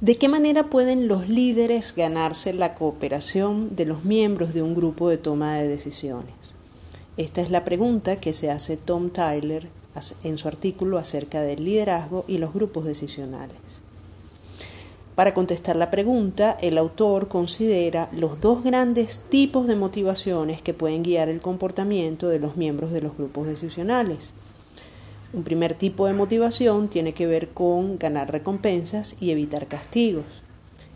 ¿De qué manera pueden los líderes ganarse la cooperación de los miembros de un grupo de toma de decisiones? Esta es la pregunta que se hace Tom Tyler en su artículo acerca del liderazgo y los grupos decisionales. Para contestar la pregunta, el autor considera los dos grandes tipos de motivaciones que pueden guiar el comportamiento de los miembros de los grupos decisionales. Un primer tipo de motivación tiene que ver con ganar recompensas y evitar castigos.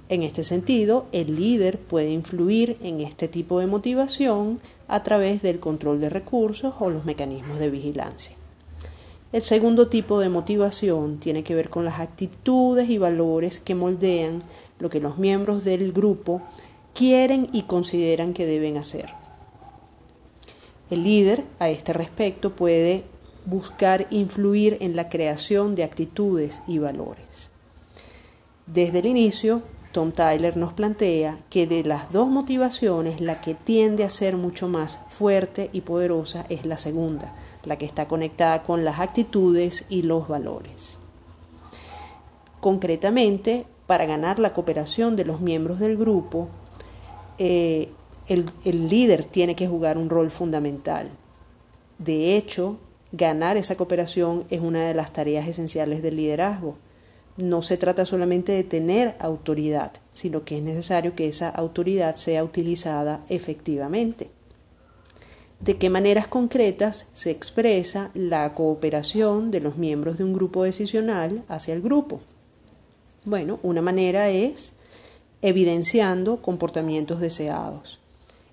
En este sentido, el líder puede influir en este tipo de motivación a través del control de recursos o los mecanismos de vigilancia. El segundo tipo de motivación tiene que ver con las actitudes y valores que moldean lo que los miembros del grupo quieren y consideran que deben hacer. El líder a este respecto puede buscar influir en la creación de actitudes y valores. Desde el inicio, Tom Tyler nos plantea que de las dos motivaciones la que tiende a ser mucho más fuerte y poderosa es la segunda, la que está conectada con las actitudes y los valores. Concretamente, para ganar la cooperación de los miembros del grupo, eh, el, el líder tiene que jugar un rol fundamental. De hecho, ganar esa cooperación es una de las tareas esenciales del liderazgo no se trata solamente de tener autoridad, sino que es necesario que esa autoridad sea utilizada efectivamente. ¿De qué maneras concretas se expresa la cooperación de los miembros de un grupo decisional hacia el grupo? Bueno, una manera es evidenciando comportamientos deseados.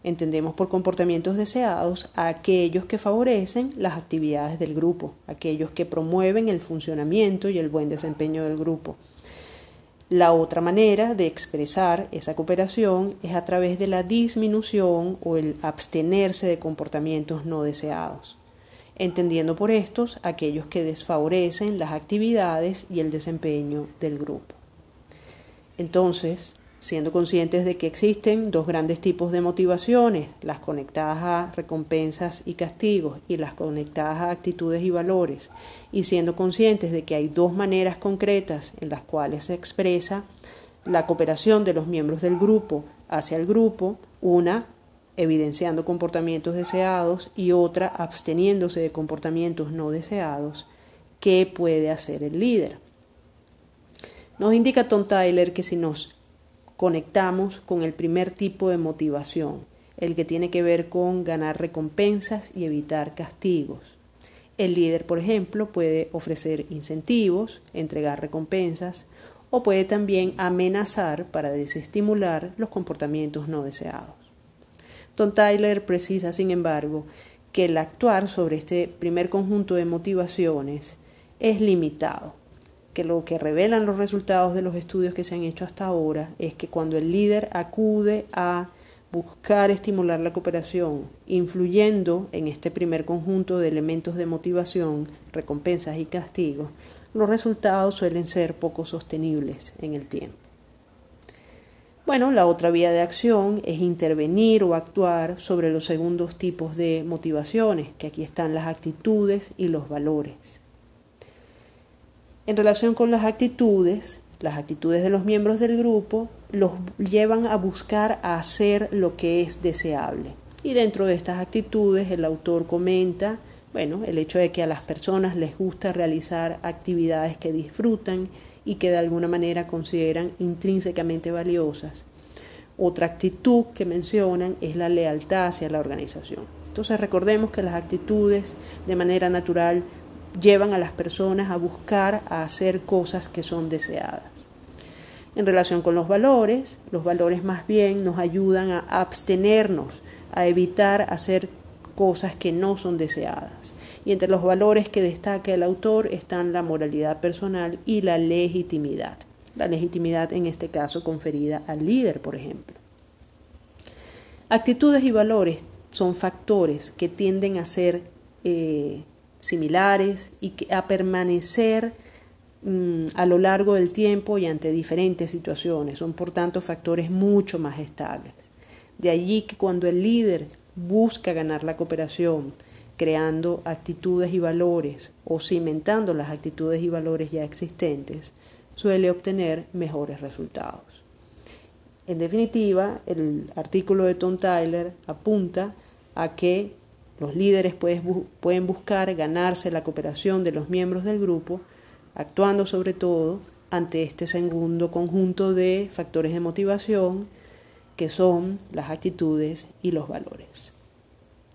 Entendemos por comportamientos deseados aquellos que favorecen las actividades del grupo, aquellos que promueven el funcionamiento y el buen desempeño del grupo. La otra manera de expresar esa cooperación es a través de la disminución o el abstenerse de comportamientos no deseados, entendiendo por estos aquellos que desfavorecen las actividades y el desempeño del grupo. Entonces, siendo conscientes de que existen dos grandes tipos de motivaciones, las conectadas a recompensas y castigos y las conectadas a actitudes y valores, y siendo conscientes de que hay dos maneras concretas en las cuales se expresa la cooperación de los miembros del grupo hacia el grupo, una evidenciando comportamientos deseados y otra absteniéndose de comportamientos no deseados, ¿qué puede hacer el líder? Nos indica Tom Tyler que si nos conectamos con el primer tipo de motivación, el que tiene que ver con ganar recompensas y evitar castigos. El líder, por ejemplo, puede ofrecer incentivos, entregar recompensas o puede también amenazar para desestimular los comportamientos no deseados. Don Tyler precisa, sin embargo, que el actuar sobre este primer conjunto de motivaciones es limitado que lo que revelan los resultados de los estudios que se han hecho hasta ahora es que cuando el líder acude a buscar estimular la cooperación, influyendo en este primer conjunto de elementos de motivación, recompensas y castigos, los resultados suelen ser poco sostenibles en el tiempo. Bueno, la otra vía de acción es intervenir o actuar sobre los segundos tipos de motivaciones, que aquí están las actitudes y los valores. En relación con las actitudes, las actitudes de los miembros del grupo los llevan a buscar a hacer lo que es deseable. Y dentro de estas actitudes el autor comenta, bueno, el hecho de que a las personas les gusta realizar actividades que disfrutan y que de alguna manera consideran intrínsecamente valiosas. Otra actitud que mencionan es la lealtad hacia la organización. Entonces recordemos que las actitudes de manera natural llevan a las personas a buscar a hacer cosas que son deseadas. En relación con los valores, los valores más bien nos ayudan a abstenernos, a evitar hacer cosas que no son deseadas. Y entre los valores que destaca el autor están la moralidad personal y la legitimidad. La legitimidad en este caso conferida al líder, por ejemplo. Actitudes y valores son factores que tienden a ser eh, similares y a permanecer mm, a lo largo del tiempo y ante diferentes situaciones. Son por tanto factores mucho más estables. De allí que cuando el líder busca ganar la cooperación, creando actitudes y valores o cimentando las actitudes y valores ya existentes, suele obtener mejores resultados. En definitiva, el artículo de Tom Tyler apunta a que los líderes pueden buscar ganarse la cooperación de los miembros del grupo, actuando sobre todo ante este segundo conjunto de factores de motivación que son las actitudes y los valores.